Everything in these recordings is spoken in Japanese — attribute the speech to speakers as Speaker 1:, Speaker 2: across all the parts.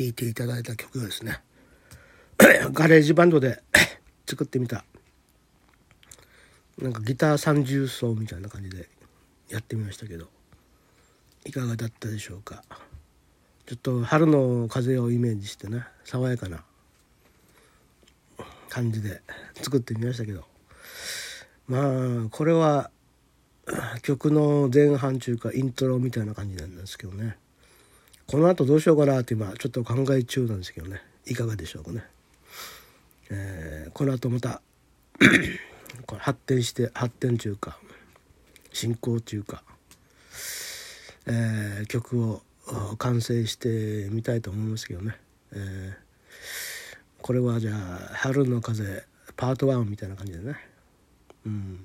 Speaker 1: 「弾いていただいた曲をですね ガレージバンドで 作ってみた。なんかギター三重奏みたいな感じでやってみましたけどいかがだったでしょうか？ちょっと春の風をイメージしてね爽やかな感じで作ってみましたけど。まあこれは曲の前半中かイントロみたいな感じなんですけどね。この後どうしようかなって今ちょっと考え中なんですけどね。いかがでしょうかね、えー、この後また これ発展して発展中か進行中か、えー、曲を完成してみたいと思いますけどね、えー、これはじゃあ「春の風」パート1みたいな感じでね、うん、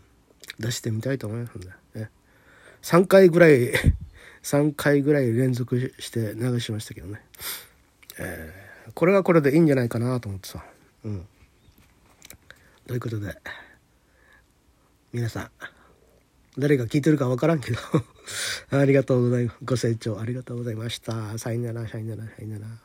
Speaker 1: 出してみたいと思いますね3回ぐらい3回ぐらい連続して流しましたけどね、えー、これはこれでいいんじゃないかなと思ってさ。うん。ということで皆さん誰が聞いてるか分からんけど ありがとうございます。ご清聴ありがとうございました。さよならさよならさよなら。